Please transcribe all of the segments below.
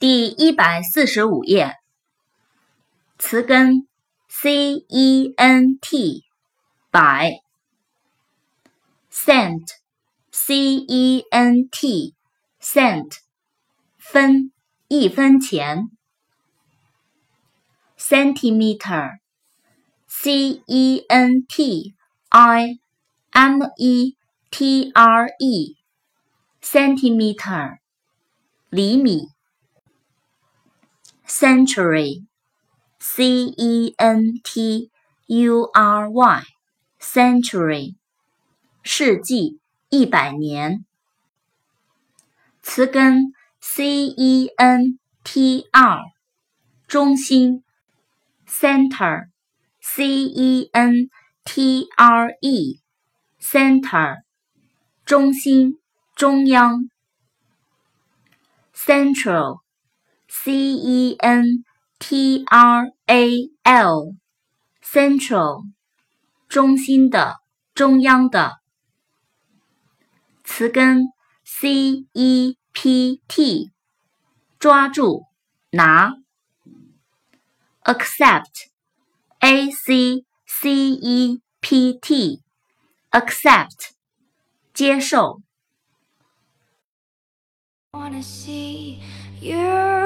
第一百四十五页，词根 c e n t，百，cent c e n t cent，分一分钱，centimeter c e n t i m e t r e centimeter，厘米。Century, C E N T U R Y, century, 世纪，一百年。词根 C E N T R, 中心。Center, C E N T R E, center, 中心，中央。Central. C E N T R A L，central，中心的，中央的。词根 C E P T，抓住，拿。Accept，A C C E P T，accept，接受。You're unhappy.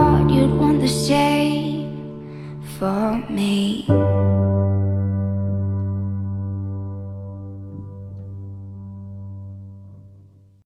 Thought you'd want the same for me.